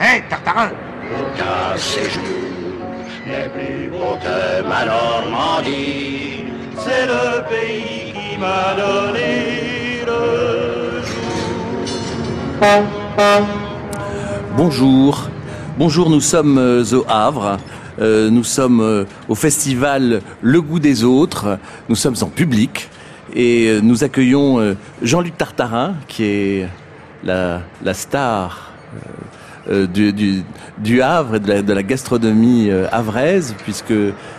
Hé, Tartarin Aucun séjour n'est plus beau que ma Normandie. C'est le pays qui m'a donné le Bonjour. Bonjour, nous sommes euh, au Havre. Euh, nous sommes euh, au festival Le goût des autres. Nous sommes en public et euh, nous accueillons euh, Jean-Luc Tartarin qui est la, la star euh, du, du, du Havre et de la, de la gastronomie euh, havraise puisque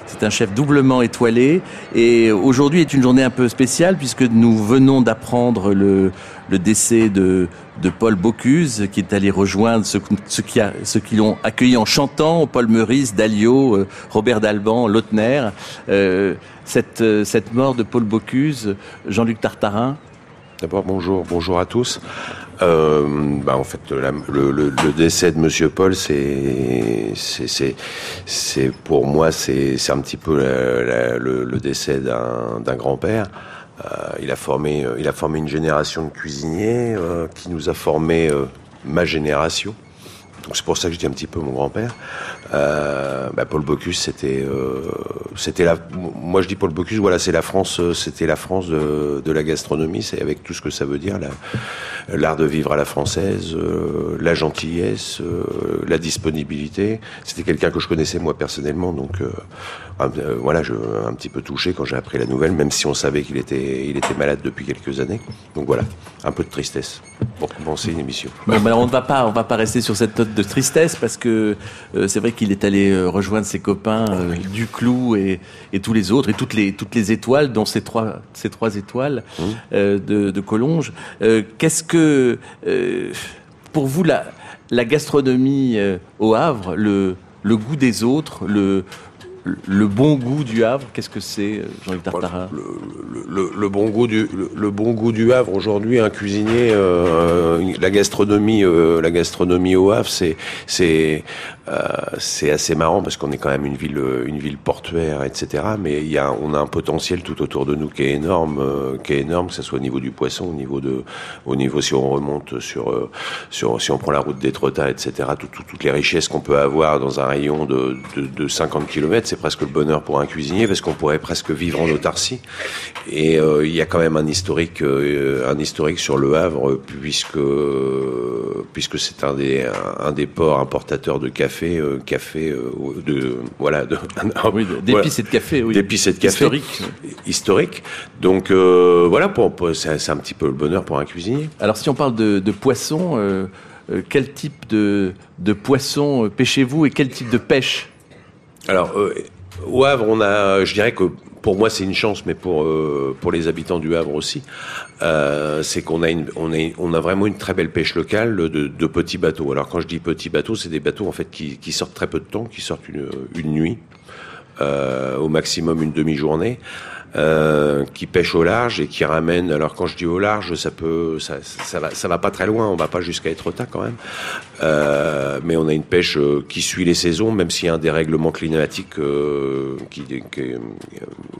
c'est un chef doublement étoilé et aujourd'hui est une journée un peu spéciale puisque nous venons d'apprendre le, le décès de, de Paul Bocuse qui est allé rejoindre ceux, ceux qui, a, qui l'ont accueilli en chantant, Paul Meurice, Dalio, euh, Robert Dalban, Lautner. Euh, cette, euh, cette mort de Paul Bocuse, Jean-Luc Tartarin, D'abord, bonjour, bonjour à tous. Euh, bah, en fait, le, le- le décès de Monsieur Paul, c'est, c'est, c'est, pour moi, c'est, c'est un petit peu la- le, le décès d'un, d'un grand-père. Euh, il a formé, euh, il a formé une génération de cuisiniers euh, qui nous a formé euh, ma génération. Donc c'est pour ça que je dis un petit peu mon grand-père. Euh, bah, Paul Bocuse, c'était, euh, c'était la. Moi, je dis Paul Bocuse. Voilà, c'est la France. euh, C'était la France de, la gastronomie. C'est avec tout ce que ça veut dire, la- l'art de vivre à la française, la gentillesse, la disponibilité. C'était quelqu'un que je connaissais moi personnellement, donc voilà, je un petit peu touché quand j'ai appris la nouvelle, même si on savait qu'il était, il était malade depuis quelques années. Donc voilà, un peu de tristesse pour commencer une émission. Bon, ben, on va pas, on va pas rester sur cette note de tristesse parce que c'est vrai qu'il est allé euh, rejoindre ses copains euh, Duclou et, et tous les autres et toutes les toutes les étoiles, dont ces trois ces trois étoiles euh, de, de Collonges. Euh, Qu'est-ce que pour vous la la gastronomie au Havre, le le goût des autres, le le bon goût du Havre, qu'est-ce que c'est, euh, Jean-Luc Tartarin le, le- le- le bon goût du le, bon goût du Havre aujourd'hui un cuisinier euh, la gastronomie euh, la gastronomie au Havre c'est c'est euh, c'est assez marrant parce qu'on est quand même une ville une ville portuaire etc mais il y a on a un potentiel tout autour de nous qui est énorme qui est énorme que ce soit au niveau du poisson au niveau de au niveau si on remonte sur sur si on prend la route d'Étretat etc tout- tout- toutes les richesses qu'on peut avoir dans un rayon de, de, de 50 km c'est presque le bonheur pour un cuisinier parce qu'on pourrait presque vivre en autarcie et euh, il y a quand même un historique, euh, un historique sur le Havre, puisque puisque c'est un des un, des ports importateurs de café, euh, café euh, de voilà de Oui, d'épices et de café, oui. d'épices et de café Historique. historique. Donc voilà, pour, pour- c'est un petit peu le bonheur pour un cuisinier. Alors si on parle de, de poisson, quel type de, de poisson pêchez-vous et quel type de pêche? Alors, euh, au Havre, on a, je dirais que pour moi c'est une chance, mais pour euh, pour les habitants du Havre aussi, euh, c'est qu'on a une, on a, on a vraiment une très belle pêche locale de, petits bateaux. Alors quand je dis petits bateaux, c'est des bateaux en fait qui, sortent très peu de temps, qui sortent une, une nuit, euh, au maximum une demi-journée. Euh, qui pêchent au large et qui ramènent. Alors quand je dis au large, ça peut, ça, ça va, ça va pas très loin. On va pas jusqu'à Etretat quand même. Euh, mais on a une pêche euh, qui suit les saisons, même s'il y a un dérèglement climatique euh, qui, euh,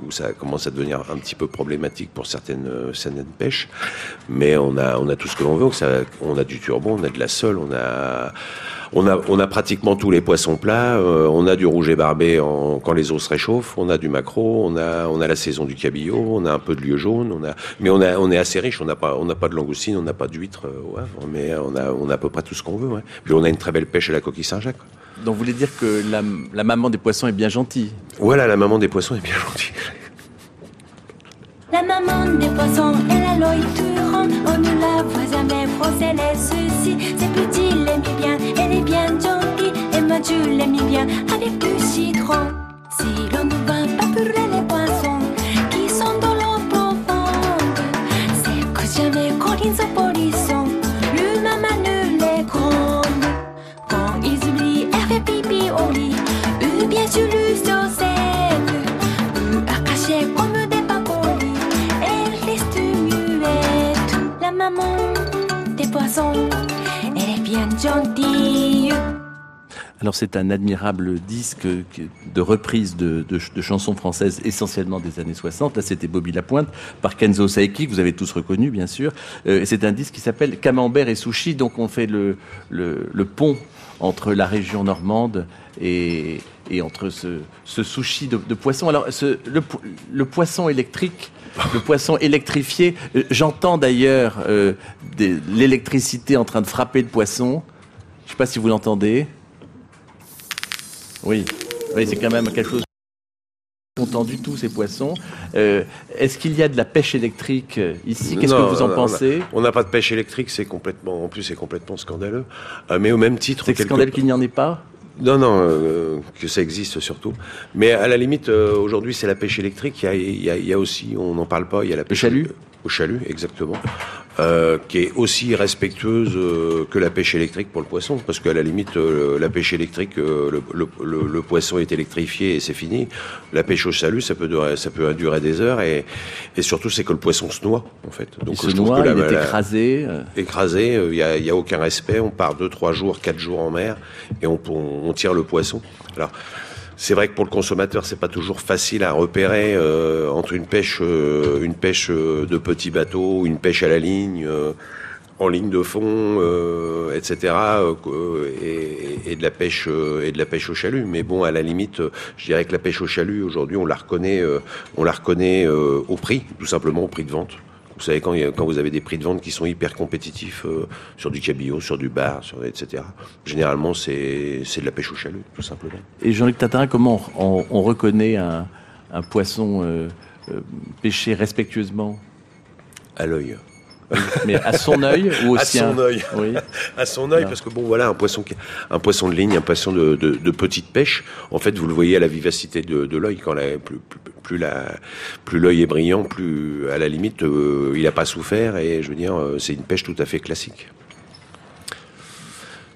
où ça commence à devenir un petit peu problématique pour certaines, certaines pêches. Mais on a, on a tout ce que l'on veut. On a du turbon, on a de la sole, on a on a, on a pratiquement tous les poissons plats. euh, on a du rouget barbé en, quand les eaux se réchauffent. On a du maquereau. On a, on a la saison du cabillaud. On a un peu de lieu jaune. On a, mais on a, on est assez riche. On n'a pas, on n'a pas de langoustine. On n'a pas d'huître euh, au Havre. Mais on a, on a à peu près tout ce qu'on veut. Ouais. Puis on a une très belle pêche à la coquille Saint-Jacques. Donc vous voulez dire que la, la maman des poissons est bien gentille? Voilà, la maman des poissons est bien gentille. La maman des poissons et la l'œil turant, on ne la voit jamais froisser les soucis. C'est petit, l'aime bien, elle est bien gentille, et moi tu l'aime bien avec du citron. Si l'on ne va pas purler les poissons qui sont dans l'eau profonde, c'est que jamais quand ils elle est bien gentille. Alors c'est un admirable disque de reprise de, de, chansons françaises essentiellement des années 60. Là c'était Bobby Lapointe par Kenzo Saeki, que vous avez tous reconnu bien sûr. Euh, c'est un disque qui s'appelle Camembert et Sushi, donc on fait le, le, pont entre la région normande et, et entre ce, ce sushi de, poisson. Alors le, le poisson électrique le poisson électrifié. Euh, j'entends d'ailleurs euh, l'électricité en train de frapper le poisson. Je ne sais pas si vous l'entendez. Oui, oui c'est quand même quelque chose content du tout ces poissons. Euh, Est-ce qu'il y a de la pêche électrique ici? Qu'est-ce que vous en pensez? On n'a pas de pêche électrique, c'est complètement, en plus c'est complètement scandaleux. Euh, mais au même titre, c'est scandaleux qu'il n'y en ait pas? Non, non, euh, que ça existe surtout. Mais à la limite, euh, aujourd'hui, c'est la pêche électrique. Il y, a, il, y a, il y a, aussi, on n'en parle pas, il y a la pêche au chalut? Au chalut, exactement. Euh, qui est aussi respectueuse euh, que la pêche électrique pour le poisson, parce qu'à la limite, euh, la pêche électrique, euh, le, le, le, le, poisson est électrifié et c'est fini. La pêche au chalut, ça peut durer, ça peut durer des heures, et, et surtout, c'est que le poisson se noie, en fait. Donc, il se noie, il la, est écrasé. Écrasé, il n'y a, y a, aucun respect. On part deux, trois jours, quatre jours en mer, et on, on, on tire le poisson. Alors, c'est vrai que pour le consommateur, c'est pas toujours facile à repérer euh, entre une pêche, euh, une pêche de petit bateau, une pêche à la ligne, euh, en ligne de fond, etc., et, et, de la pêche et de la pêche au chalut. Mais bon, à la limite, je dirais que la pêche au chalut aujourd'hui, on la reconnaît, on la reconnaît au prix, tout simplement au prix de vente. Vous savez, quand, quand, vous avez des prix de vente qui sont hyper compétitifs euh, sur du cabillaud, sur du bar, sur, etc., généralement, c'est de la pêche au chalut, tout simplement. Et Jean-Luc Tatarin, comment on, on reconnaît un, un poisson euh, euh, pêché respectueusement? À l'œil. Mais à son œil ou aussi à son œil oui. à son œil parce que bon voilà un poisson un poisson de ligne un poisson de, de, de, petite pêche en fait vous le voyez à la vivacité de, de l'œil quand la, plus, plus, plus la plus l'œil est brillant plus à la limite euh, il n'a pas souffert et je veux dire euh, c'est une pêche tout à fait classique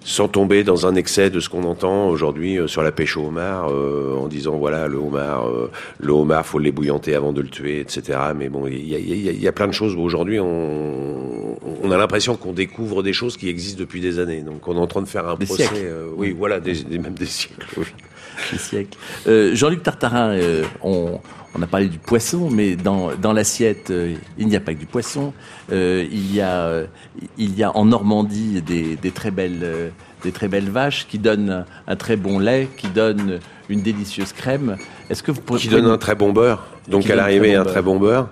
sans tomber dans un excès de ce qu'on entend aujourd'hui euh, sur la pêche au homard, euh, en disant voilà le homard, euh, le homard faut l'ébouillanter avant de le tuer, etc. Mais bon, il y a, y, a, y a, plein de choses. Aujourd'hui, on, on, a l'impression qu'on découvre des choses qui existent depuis des années. Donc, on est en train de faire un des procès. Oui, voilà, des, des, même des siècles. Oui. Siècles. Jean-Luc Tartarin, on, on a parlé du poisson, mais dans, dans l'assiette, euh, il n'y a pas que du poisson. Euh, il, y a, il y a en Normandie des, des, très belles, euh, des très belles vaches qui donnent un, très bon lait, qui donnent une délicieuse crème. Est-ce que vous pouvez qui donne un très bon beurre Donc à l'arrivée, un très bon beurre.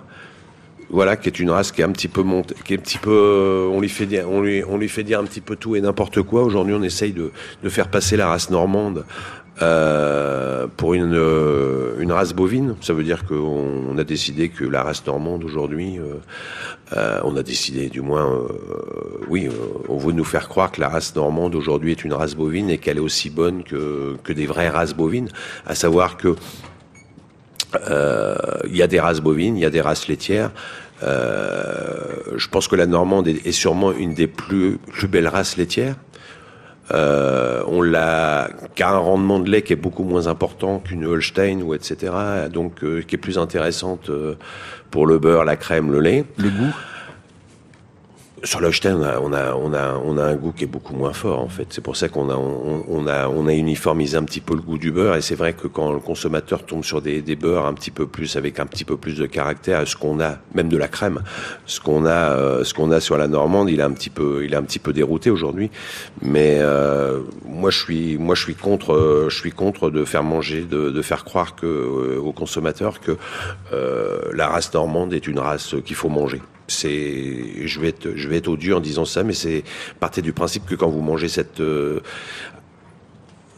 Voilà, qui est une race qui est un petit peu montée, qui est un petit peu, on lui fait dire, on lui, on lui fait dire un petit peu tout et n'importe quoi. Aujourd'hui, on essaye de, de faire passer la race normande euh, pour une, euh, une race bovine. Ça veut dire qu'on on a décidé que la race normande aujourd'hui, euh, euh, on a décidé du moins, oui, on veut nous faire croire que la race normande aujourd'hui est une race bovine et qu'elle est aussi bonne que, que des vraies races bovines. À savoir que il y a des races bovines, il y a des races laitières. je pense que la normande est, est sûrement une des plus, plus belles races laitières. Euh, on l'a qui a un rendement de lait qui est beaucoup moins important qu'une Holstein ou etc. Donc euh, qui est plus intéressante euh, pour le beurre, la crème, le lait. Le goût? Sur on a, on a, on a, on a un goût qui est beaucoup moins fort en fait. C'est pour ça qu'on a, on, a, on a uniformisé un petit peu le goût du beurre. Et c'est vrai que quand le consommateur tombe sur des, des beurres un petit peu plus avec un petit peu plus de caractère, ce qu'on a, même de la crème, ce qu'on a, euh, ce qu'on a sur la normande, il est un petit peu, il est un petit peu dérouté aujourd'hui. Mais euh, moi, je suis, moi, je suis contre, euh, je suis contre de faire manger, de, de faire croire que euh, aux consommateurs que euh, la race normande est une race qu'il faut manger c'est je vais être je vais être odieux en disant ça mais c'est partez du principe que quand vous mangez cette euh,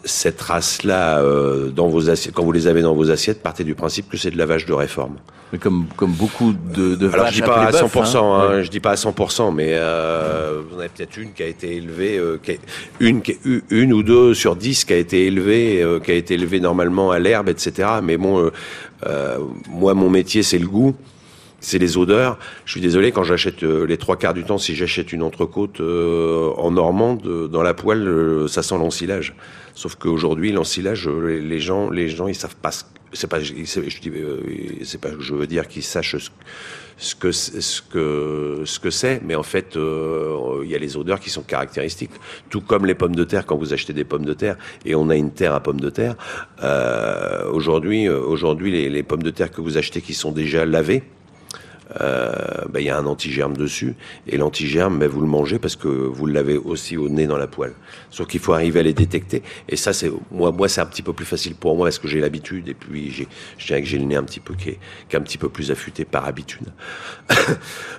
cette race là euh, dans vos assiettes quand vous les avez dans vos assiettes partez du principe que c'est de la vache de réforme. Mais comme comme beaucoup de, de alors je dis pas à 100 hein, hein, ouais. je dis pas à 100% mais euh, vous en avez peut-être une qui a été élevée euh, qui a, une une ou deux sur dix qui a été élevée euh, qui a été élevée normalement à l'herbe etc mais bon euh, moi mon métier c'est le goût c'est les odeurs. Je suis désolé quand j'achète euh, les trois quarts du temps, si j'achète une entrecôte euh, en normande, euh, dans la poêle, ça sent l'ensilage. Sauf qu'aujourd'hui, l'ensilage, les gens, les gens, ils savent pas c'est pas, je dis, euh, c'est pas, je veux dire qu'ils sachent ce, que, ce que, ce que c'est, mais en fait, euh, il y a les odeurs qui sont caractéristiques. Tout comme les pommes de terre, quand vous achetez des pommes de terre, et on a une terre à pommes de terre, euh, aujourd'hui, euh, aujourd'hui, les, les pommes de terre que vous achetez qui sont déjà lavées, euh, ben, il y a un antigerme dessus. Et l'antigerme ben, vous le mangez parce que vous l'avez aussi au nez dans la poêle. Sauf qu'il faut arriver à les détecter. Et ça c'est moi moi c'est un petit peu plus facile pour moi parce que j'ai l'habitude. Et puis j'ai je dirais que j'ai le nez un petit peu qui est, qui est un petit peu plus affûté par habitude.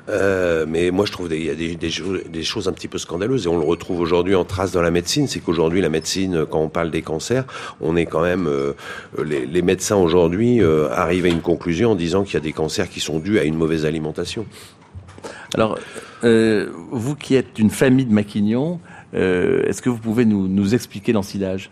Euh, mais moi je trouve des- il y a des, des, des choses un petit peu scandaleuses. Et on le retrouve aujourd'hui en trace dans la médecine. C'est qu'aujourd'hui la médecine quand on parle des cancers on est quand même euh, les, les médecins aujourd'hui euh, arrivent à une conclusion en disant qu'il y a des cancers qui sont dus à une mauvaise alimentation Alors, euh, vous qui êtes une famille de maquignons, euh, est-ce que vous pouvez nous, nous expliquer l'ensilage?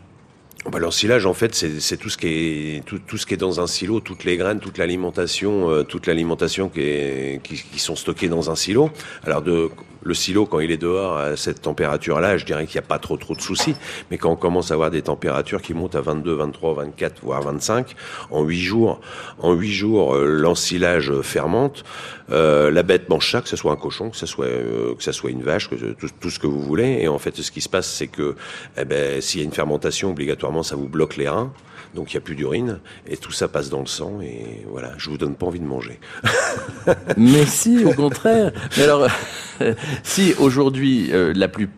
Bah, L'ensilage, en fait, c'est tout ce qui est tout, tout ce qui est dans un silo, toutes les graines, toute l'alimentation, euh, toute l'alimentation qui, qui sont stockées dans un silo. Alors de le silo, quand il est dehors à cette température-là, je dirais qu'il n'y a pas trop trop de soucis. Mais quand on commence à avoir des températures qui montent à 22, 23, 24, voire 25, en huit jours, en huit jours, euh, l'ensilage fermente. Euh, la bête mange ça, que ce soit un cochon, que ce soit euh, que ça soit une vache, tout ce que vous voulez. Et en fait, ce qui se passe, c'est que eh ben, s'il y a une fermentation, obligatoirement, ça vous bloque les reins. Donc il n'y a plus d'urine et tout ça passe dans le sang et voilà, je vous donne pas envie de manger. Mais si, au contraire. Mais alors, si aujourd'hui, euh, la plus,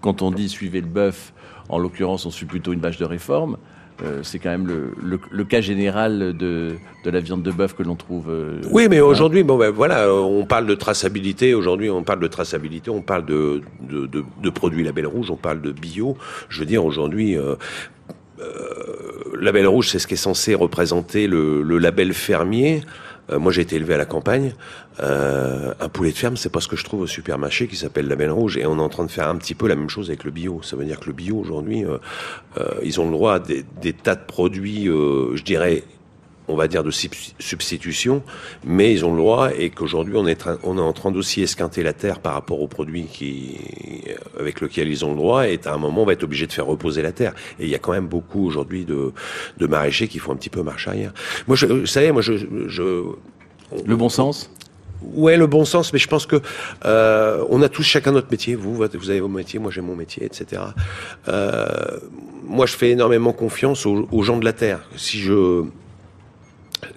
quand on dit suivez le bœuf, en l'occurrence, on suit plutôt une vache de réforme. euh, c'est quand même le, le, le cas général de, de la viande de bœuf que l'on trouve. euh, Oui, mais aujourd'hui, bon ben voilà, on parle de traçabilité. Aujourd'hui, on parle de traçabilité, on parle de, de, de, de produits label rouge, on parle de bio. Je veux dire, aujourd'hui, euh, label rouge, c'est ce qui est censé représenter le, label fermier. Euh, moi, j'ai été élevé à la campagne. Euh, un poulet de ferme, c'est pas ce que je trouve au supermarché qui s'appelle Label Rouge. Et on est en train de faire un petit peu la même chose avec le bio. Ça veut dire que le bio aujourd'hui, euh, euh, ils ont le droit à des, des tas de produits, euh, je dirais, on va dire de subs- substitution, mais ils ont le droit et qu'aujourd'hui on est, on est en train d'aussi esquinter la terre par rapport aux produits qui, avec lesquels ils ont le droit et à un moment on va être obligé de faire reposer la terre. Et il y a quand même beaucoup aujourd'hui de, de maraîchers qui font un petit peu marche arrière. Moi, je, vous savez, moi je, je Le bon sens? Ouais, le bon sens, mais je pense que euh, on a tous chacun notre métier. Vous, vous avez vos métiers, moi j'ai mon métier, etc. Euh, moi, je fais énormément confiance aux, aux gens de la terre. Si je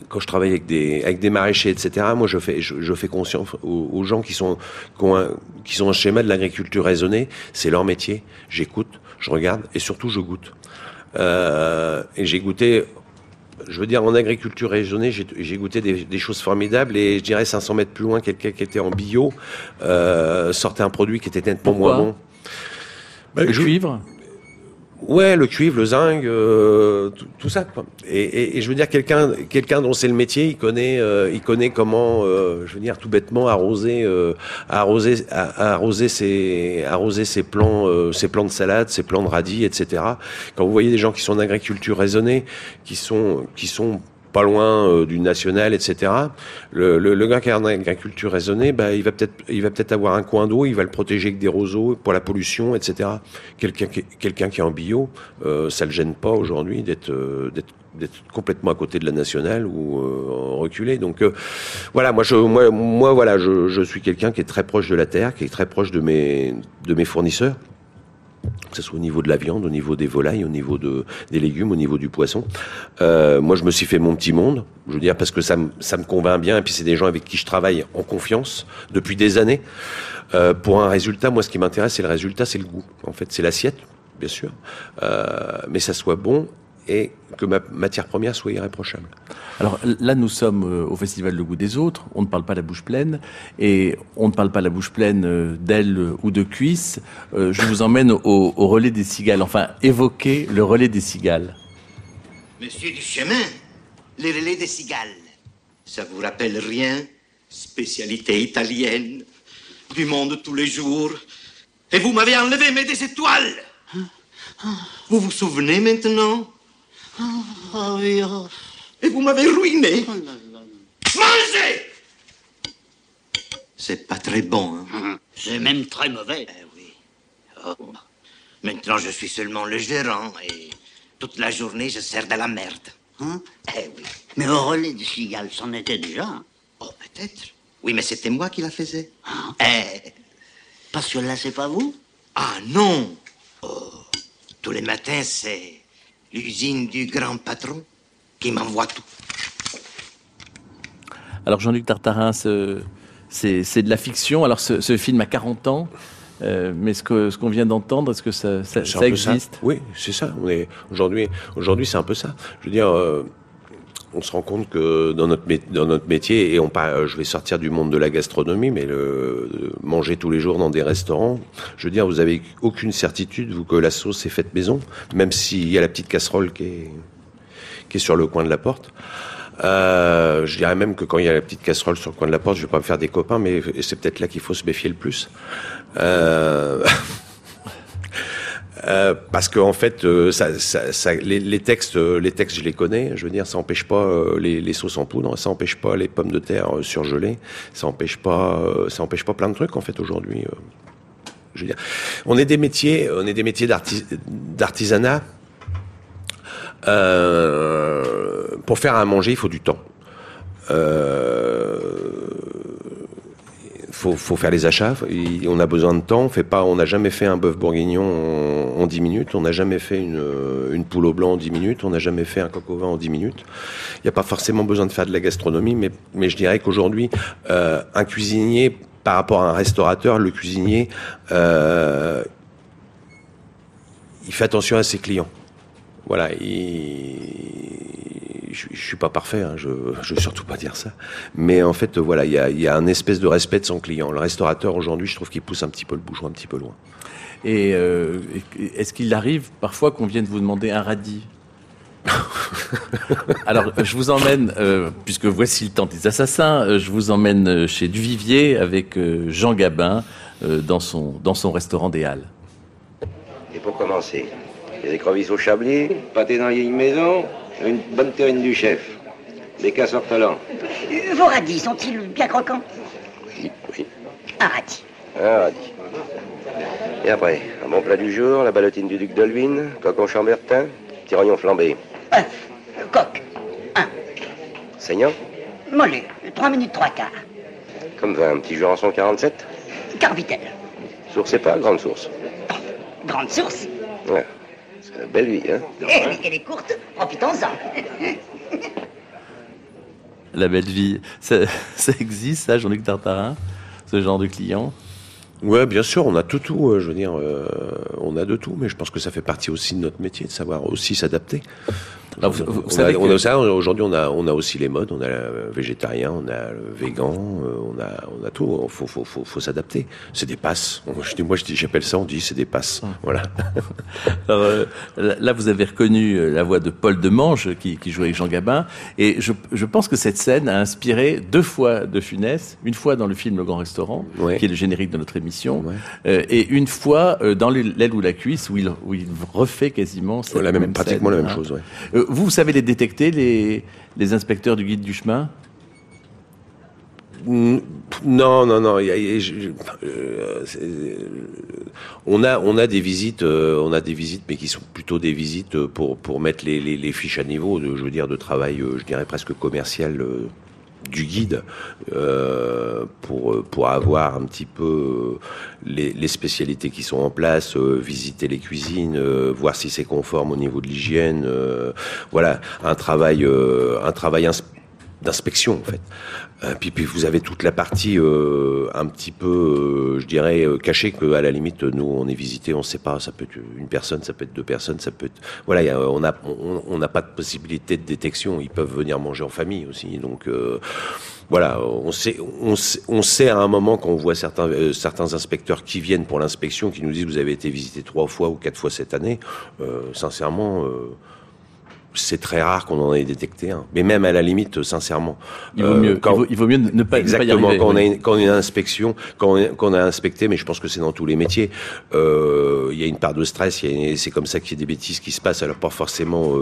quand je travaille avec des avec des maraîchers, etc. Moi, je fais je, je fais conscience aux, aux gens qui sont qui ont un, qui sont un schéma de l'agriculture raisonnée. C'est leur métier. J'écoute, je regarde et surtout je goûte. Euh, et j'ai goûté je veux dire, en agriculture raisonnée, j'ai goûté des, des choses formidables et je dirais 500 mètres plus loin, quelqu'un qui était en bio euh, sortait un produit qui était nettement Pourquoi? moins bon. Bah, Le je- cuivre Ouais, le cuivre, le zinc, euh, tout, tout ça. Quoi. Et, et, et je veux dire, quelqu'un, quelqu'un dont c'est le métier, il connaît, euh, il connaît comment, euh, je veux dire, tout bêtement arroser, euh, arroser, arroser ses, arroser ses plants, euh, ses plants de salade, ses plants de radis, etc. Quand vous voyez des gens qui sont en agriculture raisonnée, qui sont, qui sont pas loin euh, du national, etc. Le, le, gars qui est en agriculture raisonnée, bah, il va peut-être, il va peut-être avoir un coin d'eau, il va le protéger avec des roseaux pour la pollution, etc. Quelqu'un qui, quelqu'un qui est en bio, euh, ça le gêne pas aujourd'hui d'être, euh, d'être d'être complètement à côté de la nationale ou euh, reculé. Donc voilà, moi je moi moi voilà, je, je suis quelqu'un qui est très proche de la terre, qui est très proche de mes de mes fournisseurs que ce soit au niveau de la viande, au niveau des volailles, au niveau de, des légumes, au niveau du poisson. Euh, moi, je me suis fait mon petit monde, je veux dire, parce que ça, me- ça me convainc bien, et puis c'est des gens avec qui je travaille en confiance depuis des années. Euh, pour un résultat, moi, ce qui m'intéresse, c'est le résultat, c'est le goût. En fait, c'est l'assiette, bien sûr, euh, mais ça soit bon et que ma matière première soit irréprochable. Alors là, nous sommes euh, au Festival Le Goût des Autres, on ne parle pas la bouche pleine, et on ne parle pas la bouche pleine euh, d'ailes ou de cuisses. Euh, je vous emmène au, au relais des cigales, enfin, évoquer le relais des cigales. Monsieur du chemin, les relais des cigales. Ça vous rappelle rien? Spécialité italienne, du monde tous les jours. Et vous m'avez enlevé mes des étoiles. Vous vous souvenez maintenant? Et vous m'avez ruiné. Mangez C'est pas très bon, hein C'est même très mauvais. Eh oui. Oh. Maintenant, je suis seulement le gérant et toute la journée, je sers de la merde. Hein? Eh oui. Mais au relais de cigale, c'en était déjà. hein. Oh, peut-être. Oui, mais c'était moi qui la faisais. Hein Eh, Parce que là, c'est pas vous? Ah non. Oh, tous les matins, c'est l'usine du grand patron qui m'envoie tout. Alors Jean-Luc Tartarin, ce- c'est de la fiction. Alors ce, ce film a 40 ans, euh, mais ce que ce qu'on vient d'entendre, est-ce que ça, existe? Oui, c'est ça. Aujourd'hui, aujourd'hui, c'est un peu ça. Je veux dire, euh, on se rend compte que dans notre métier, et je vais sortir du monde de la gastronomie, mais manger tous les jours dans des restaurants, je veux dire, vous avez aucune certitude que la sauce est faite maison, même s'il y a la petite casserole qui est sur le coin de la porte. Euh, je dirais même que quand il y a la petite casserole sur le coin de la porte, je vais pas me faire des copains, mais c'est peut-être là qu'il faut se méfier le plus. Euh... Euh, parce que en fait, euh, ça, ça, ça- les, les textes, euh, les textes, je les connais. Je veux dire, ça empêche pas les, les sauces en poudre, ça empêche pas les pommes de terre surgelées, ça empêche pas, ça empêche pas plein de trucs en fait aujourd'hui. je veux dire, on est des métiers, on est des métiers d'artis- d'artisanat. Pour faire à manger, il faut du temps. Euh, faut, faut faire les achats. On a besoin de temps. On n'a jamais fait un bœuf bourguignon en, en 10 minutes. On n'a jamais fait une, une poule au blanc en 10 minutes. On n'a jamais fait un coq au vin en 10 minutes. Il n'y a pas forcément besoin de faire de la gastronomie, mais, mais je dirais qu'aujourd'hui, euh, un cuisinier, par rapport à un restaurateur, le cuisinier, euh, il fait attention à ses clients. Voilà, il... je, je suis pas parfait, hein, je, je veux surtout pas dire ça. Mais en fait, voilà, il y a, il y a un espèce de respect de son client. Le restaurateur aujourd'hui, je trouve qu'il pousse un petit peu le bouchon un petit peu loin. Et euh, est-ce qu'il arrive parfois qu'on vienne vous demander un radis? Alors, je vous emmène, euh, puisque voici le temps des assassins, euh, je vous emmène chez Duvivier avec euh, Jean Gabin euh, dans, son, dans son restaurant des Halles. Et pour commencer, des écrevisses au chablis, pâté dans vieille maison, une bonne terrine du chef, des ortolans. Euh, Vos radis sont-ils bien croquants Oui, oui, Un radis. un radis. Et après, un bon plat du jour, la ballotine du duc de Luynes, coq au chambertin, petit rognon flambé. Euh, coq, Saignant, mollet, 3 minutes 3 quarts. comme vin, un petit Jurançon 47. Carvitel, Source et pas, grande source. grande source. Ouais. Une belle vie, hein Eh, qu'elle est courte, profitons-en. La belle vie, ça, ça existe, ça, Jean-Luc Tartarin Ce genre de client? Ouais, bien sûr, on a tout, tout. euh, je veux dire, euh, on a de tout, mais je pense que ça fait partie aussi de notre métier, de savoir aussi s'adapter. Alors, vous- vous on, savez a, on a ça. Aujourd'hui, on a, on a aussi les modes. On a le végétarien, on a le végan, euh, on a, on a tout. Il faut, faut, faut, faut s'adapter. C'est des passes. Je dis, moi, j'appelle ça. On dit, c'est des passes. Voilà. Alors, euh, là, vous avez reconnu euh, la voix de Paul Demange qui, qui jouait avec Jean Gabin. Et je, je pense que cette scène a inspiré deux fois de Funès. Une fois dans le film Le Grand Restaurant, Ouais. qui est le générique de notre émission. Ouais. euh, et une fois dans l'aile ou la cuisse, où il, où il refait quasiment cette la même, même pratiquement scène, la même hein. chose. Ouais. Euh, vous, savez les détecter, les, inspecteurs du guide du chemin? Mm, Non, non, non. euh, euh, on a, des visites, euh, mais qui sont plutôt des visites euh, pour mettre les, fiches à niveau, je veux dire, de travail, euh, je dirais presque commercial. Du guide euh, pour pour avoir un petit peu euh, les, spécialités qui sont en place, euh, visiter les cuisines, voir si c'est conforme au niveau de l'hygiène, voilà un travail un travail d'inspection en fait. Euh, puis, puis vous avez toute la partie euh, un petit peu, euh, je dirais, euh, cachée que à la limite nous on est visité, on sait pas, ça peut être une personne, ça peut être deux personnes, ça peut être, voilà, il y a- on a on on n'a pas de possibilité de détection. Ils peuvent venir manger en famille aussi, donc. euh, voilà, on sait, on sait, on sait à un moment quand on voit certains, euh, certains inspecteurs qui viennent pour l'inspection, qui nous disent vous avez été visité trois fois ou quatre fois cette année. Euh, sincèrement, euh, c'est très rare qu'on en ait détecté un. Mais même à la limite, sincèrement, il vaut, euh, mieux, quand- il, vaut, il vaut mieux ne pas, ne pas y Exactement. arriver, quand, on a une, quand on a une inspection, quand on, quand on a inspecté, mais je pense que c'est dans tous les métiers, euh, il y a une part de stress. C'est comme ça qu'il y a des bêtises qui se passent. Alors pas forcément.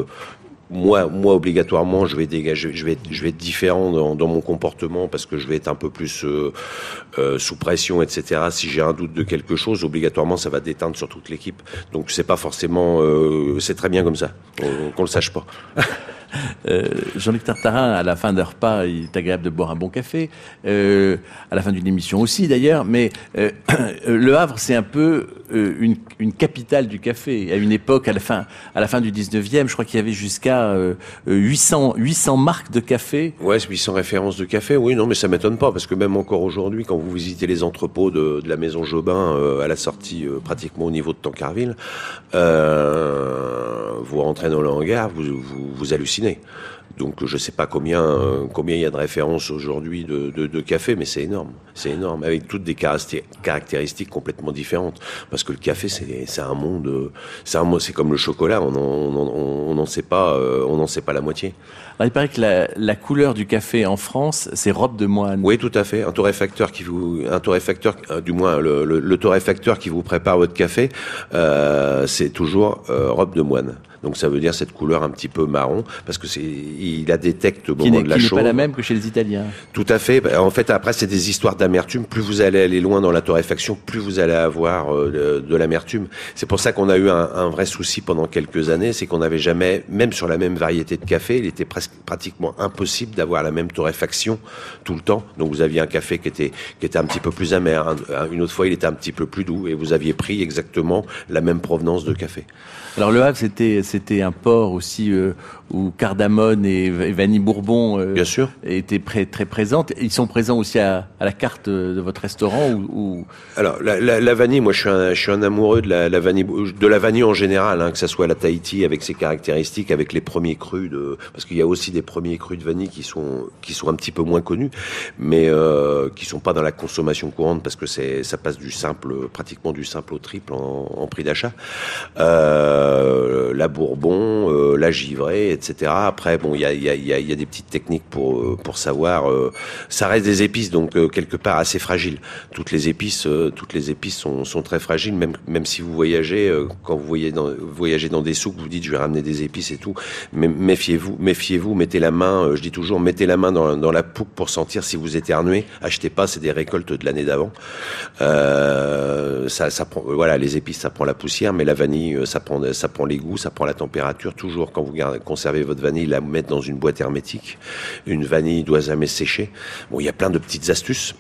Moi, moi obligatoirement, je vais être- différent dans, mon comportement parce que je vais être un peu plus euh, euh, sous pression, etc. Si j'ai un doute de quelque chose, obligatoirement, ça va déteindre sur toute l'équipe. Donc c'est pas forcément, euh, c'est très bien comme ça, qu'on le sache pas. Jean-Luc Tartarin, à la fin d'un repas, il est agréable de boire un bon café. À la fin d'une émission aussi, d'ailleurs. Mais Le Havre, c'est un peu euh, une, capitale du café. À une époque, à la fin, à la fin du 19e, je crois qu'il y avait jusqu'à 800, 800 marques de café. Ouais, 800 références de café. Oui, non, mais ça m'étonne pas parce que même encore aujourd'hui, quand vous visitez les entrepôts de, la maison Jobin à la sortie pratiquement au niveau de Tancarville, vous rentrez dans le hangar, vous, vous, hallucinez. Donc je ne sais pas combien euh, combien il y a de références aujourd'hui de, de, de, café, mais c'est énorme, c'est énorme, avec toutes des caractéristiques complètement différentes. Parce que le café, c'est un monde, c'est un c'est comme le chocolat, on n'en on, on, sait pas, euh, on n'en sait pas la moitié. Alors, il paraît que la, la, couleur du café en France, c'est robe de moine. Oui, tout à fait. Un torréfacteur qui vous, un torréfacteur, euh, du moins le, le, le torréfacteur qui vous prépare votre café, euh, c'est toujours euh, robe de moine. Donc ça veut dire cette couleur un petit peu marron, parce que c'est, il la détecte au moment de la chaude. Qui n'est pas la même que chez les Italiens. Tout à fait. En fait, après, c'est des histoires d'amertume. Plus vous allez aller loin dans la torréfaction, plus vous allez avoir euh, de, de l'amertume. C'est pour ça qu'on a eu un, un, vrai souci pendant quelques années, c'est qu'on n'avait jamais, même sur la même variété de café, il était presque pratiquement impossible d'avoir la même torréfaction tout le temps. Donc vous aviez un café qui était qui était un petit peu plus amer, une autre fois il était un petit peu plus doux, et vous aviez pris exactement la même provenance de café. Alors le Havre, c'était c'était un port aussi euh, où cardamone et, vanille bourbon euh, Bien sûr. étaient très, très présentes. Ils sont présents aussi à, à la carte de votre restaurant ou. Alors la, la, la, vanille, moi je suis un, je suis un amoureux de la, la vanille, de la vanille en général, hein, que ça soit la Tahiti avec ses caractéristiques, avec les premiers crus de, parce qu'il y a aussi des premiers crus de vanille qui sont qui sont un petit peu moins connus, mais euh, qui sont pas dans la consommation courante parce que c'est ça passe du simple, pratiquement du simple au triple en, en prix d'achat. Euh, la Bourbon, euh, la givrée, etc. Après, bon, il y a, y, a, y a, des petites techniques pour euh, savoir. Euh, ça reste des épices, donc euh, quelque part assez fragile. Toutes les épices, toutes les épices sont, très fragiles, même si vous voyagez, quand vous voyez dans, voyagez dans des souks, vous dites je vais ramener des épices et tout. Mais méfiez-vous, méfiez-vous, mettez la main. je dis toujours, mettez la main dans, la poupe pour sentir si vous éternuez. Achetez pas, c'est des récoltes de l'année d'avant. ça, prend, voilà, les épices, ça prend la poussière, mais la vanille, ça prend, ça prend les goûts, ça prend la température. Toujours quand vous conservez votre vanille, la mettre dans une boîte hermétique. Une vanille doit jamais sécher. Bon, il y a plein de petites astuces.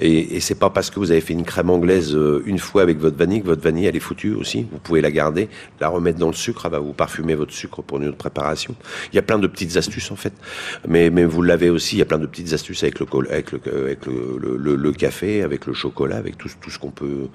Et, et c'est pas parce que vous avez fait une crème anglaise une fois avec votre vanille que votre vanille elle est foutue aussi. Vous pouvez la garder, la remettre dans le sucre, elle va vous parfumer votre sucre pour une autre préparation. Il y a plein de petites astuces en fait, mais vous l'avez aussi. Il y a plein de petites astuces avec le avec le café, avec le chocolat, avec tout ce qu'on peut,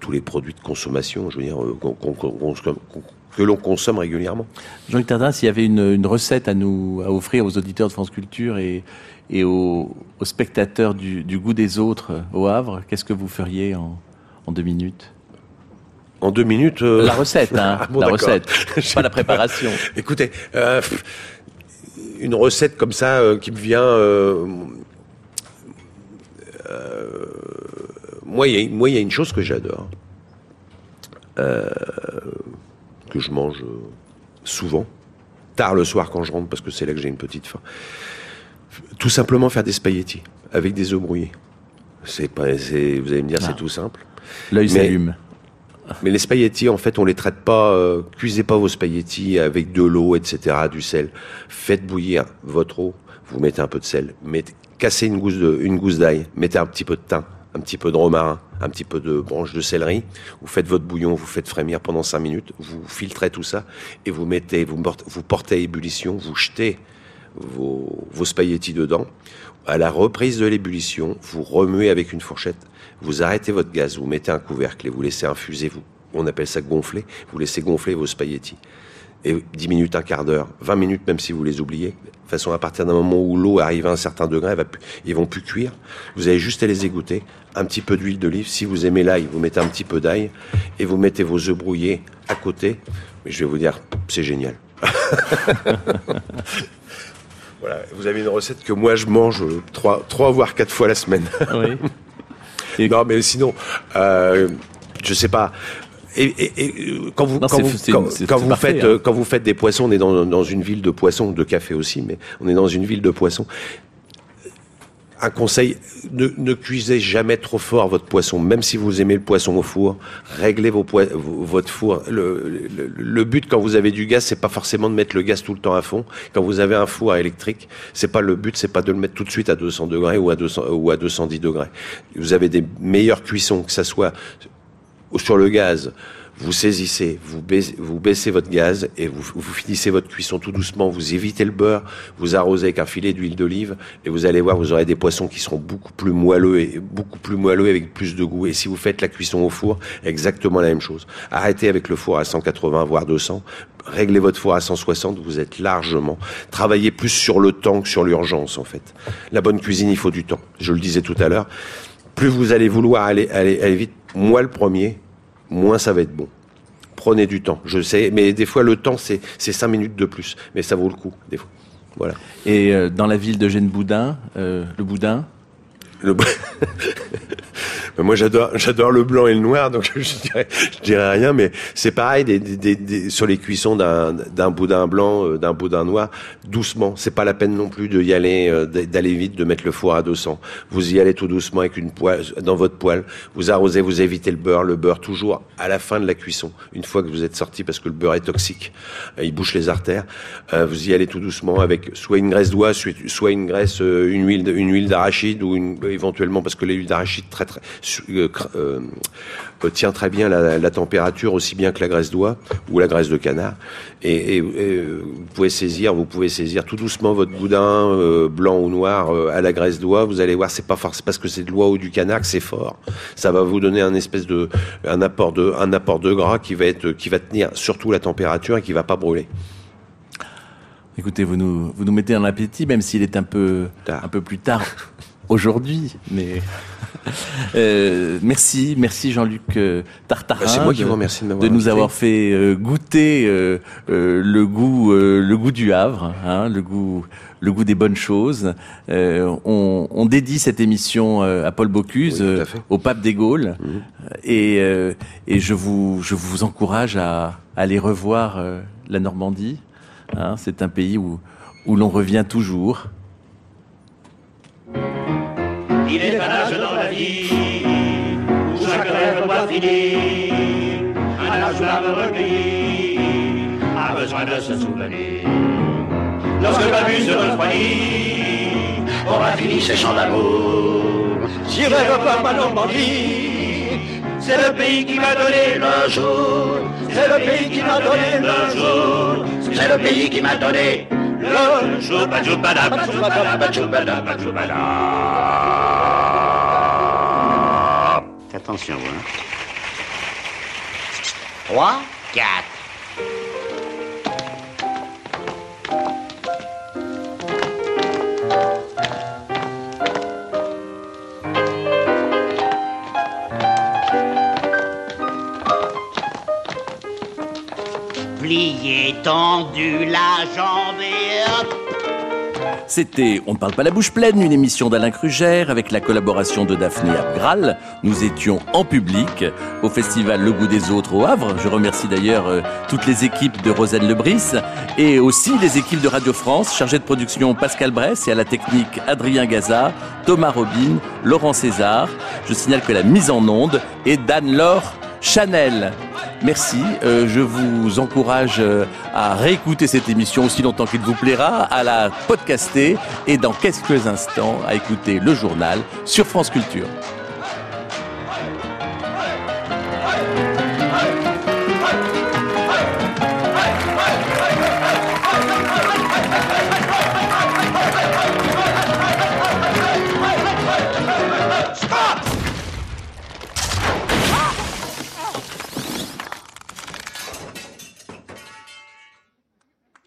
tous les produits de consommation. Je veux dire qu'on qu qu que l'on consomme régulièrement. Jean-Luc Tardin, s'il y avait une, une, recette à nous à offrir aux auditeurs de France Culture et, et aux, aux spectateurs du, du, goût des autres au Havre, qu'est-ce que vous feriez en, en deux minutes? En deux minutes euh... La recette, hein, ah bon, la recette, pas la préparation. Écoutez, euh, une recette comme ça euh, qui me vient... Moi, il y a une chose que j'adore. Euh, que je mange souvent, tard le soir quand je rentre, parce que c'est là que j'ai une petite faim. Tout simplement faire des spaghettis avec des œufs brouillés. C'est pas, vous allez me dire, ah. c'est tout simple. L'œil s'allume. Mais les spaghettis, en fait, on les traite pas. Euh, cuisez pas vos spaghettis avec de l'eau, etc., du sel. Faites bouillir votre eau. Vous mettez un peu de sel. Mettez, cassez une gousse de, une gousse d'ail. Mettez un petit peu de thym, un petit peu de romarin, un petit peu de branche de céleri. Vous faites votre bouillon, vous faites frémir pendant cinq minutes. Vous filtrez tout ça et vous mettez, vous, portez à ébullition. Vous jetez vos, vos spaghettis dedans. À la reprise de l'ébullition, vous remuez avec une fourchette. Vous arrêtez votre gaz, vous mettez un couvercle et vous laissez infuser. Vous, on appelle ça gonfler. Vous laissez gonfler vos spaghettis. Et 10 minutes, un quart d'heure, 20 minutes, même si vous les oubliez. De façon, à partir d'un moment où l'eau arrive à un certain degré, elle va ils vont plus cuire. Vous avez juste à les égoutter. Un petit peu d'huile d'olive. Si vous aimez l'ail, vous mettez un petit peu d'ail et vous mettez vos œufs brouillés à côté. Mais je vais vous dire, c'est génial. voilà, vous avez une recette que moi je mange trois, trois voire quatre fois la semaine. Oui. Et... non, mais sinon, euh, je sais pas. Et, et, et, quand vous, non, quand, vous, quand, quand vous parfait, faites, hein. quand vous faites des poissons, on est dans, dans une ville de poissons, de café aussi, mais on est dans une ville de poissons. Un conseil, ne, cuisez jamais trop fort votre poisson. Même si vous aimez le poisson au four, réglez votre four. Le, but quand vous avez du gaz, c'est pas forcément de mettre le gaz tout le temps à fond. Quand vous avez un four électrique, c'est pas le but, c'est pas de le mettre tout de suite à 200 degrés ou à 200 ou à 210 degrés. Vous avez des meilleures cuissons, que ça soit sur le gaz, vous saisissez, vous baissez, vous baissez votre gaz et vous, finissez votre cuisson tout doucement. Vous évitez le beurre, vous arrosez avec un filet d'huile d'olive et vous allez voir, vous aurez des poissons qui seront beaucoup plus moelleux et beaucoup plus moelleux avec plus de goût. Et si vous faites la cuisson au four, exactement la même chose. Arrêtez avec le four à 180 voire 200. Réglez votre four à 160, vous êtes largement. Travaillez plus sur le temps que sur l'urgence en fait. La bonne cuisine, il faut du temps. Je le disais tout à l'heure. Plus vous allez vouloir aller, aller, aller vite, moi le premier, moins ça va être bon. Prenez du temps, je sais, mais des fois le temps c'est c'est cinq minutes de plus, mais ça vaut le coup des fois. Voilà. Et euh, dans la ville d'Eugène Boudin, euh, le Boudin Moi j'adore j'adore le blanc et le noir donc je dirais rien mais c'est pareil sur les cuissons d'un d'un boudin blanc euh, d'un boudin noir doucement. C'est pas la peine non plus de y aller euh, d'aller vite de mettre le four à 200 vous y allez tout doucement avec une poêle dans votre poêle. Vous arrosez vous évitez le beurre. Le beurre toujours à la fin de la cuisson une fois que vous êtes sorti parce que le beurre est toxique euh, il bouche les artères euh, vous y allez tout doucement avec soit une graisse d'oie soit une graisse euh, une huile une huile d'arachide ou une, éventuellement parce que l'huile d'arachide très très su- euh, euh, euh, tient très bien la, la température aussi bien que la graisse d'oie ou la graisse de canard. Et, et- et, euh, vous pouvez saisir vous pouvez saisir tout doucement votre boudin euh, blanc ou noir euh, à la graisse d'oie. Vous allez voir c'est pas forcément parce que c'est de l'oie ou du canard que c'est fort. Ça va vous donner un espèce de un apport de un apport de gras qui va être qui va tenir surtout la température et qui va pas brûler. Écoutez, vous nous, vous nous mettez en appétit, même s'il est un peu, un peu plus tard aujourd'hui. Mais Euh, merci, merci Jean-Luc euh, Tartarin. Bah, c'est moi qui de- vous remercie de nous avoir fait euh, goûter euh, le goût, le goût du Havre, hein, le goût, le goût des bonnes choses. On, on dédie cette émission à Paul Bocuse, au pape des Gaules, Mhm. et, et je vous, je vous encourage à, à aller revoir la Normandie. Hein, c'est un pays où, où l'on revient toujours. Il est un âge dans la vie où chaque rêve doit finir. Un âge où l'âme recueillie a besoin de se souvenir. Lorsque la vue se refroidit, aura fini ses chants d'amour. J'irai revoir ma Normandie. C'est le pays qui m'a donné le jour. C'est le pays qui m'a donné le jour. C'est le pays qui m'a donné le jour. Attention, hein. 3, 4. Plié, tendu, la jambe et hop. C'était On ne parle pas la bouche pleine, une émission d'Alain Crugère avec la collaboration de Daphné Abgral. Nous étions en public au festival Le Goût des Autres au Havre. Je remercie d'ailleurs euh, toutes les équipes de Roselle Lebris et aussi les équipes de Radio France, chargées de production Pascal Bress et à la technique Adrien Gaza, Thomas Robin, Laurent César. Je signale que la mise en onde est d'Anne-Laure Chanel. Merci, euh, je vous encourage euh, à réécouter cette émission aussi longtemps qu'il vous plaira, à la podcaster et dans quelques instants à écouter le journal sur France Culture.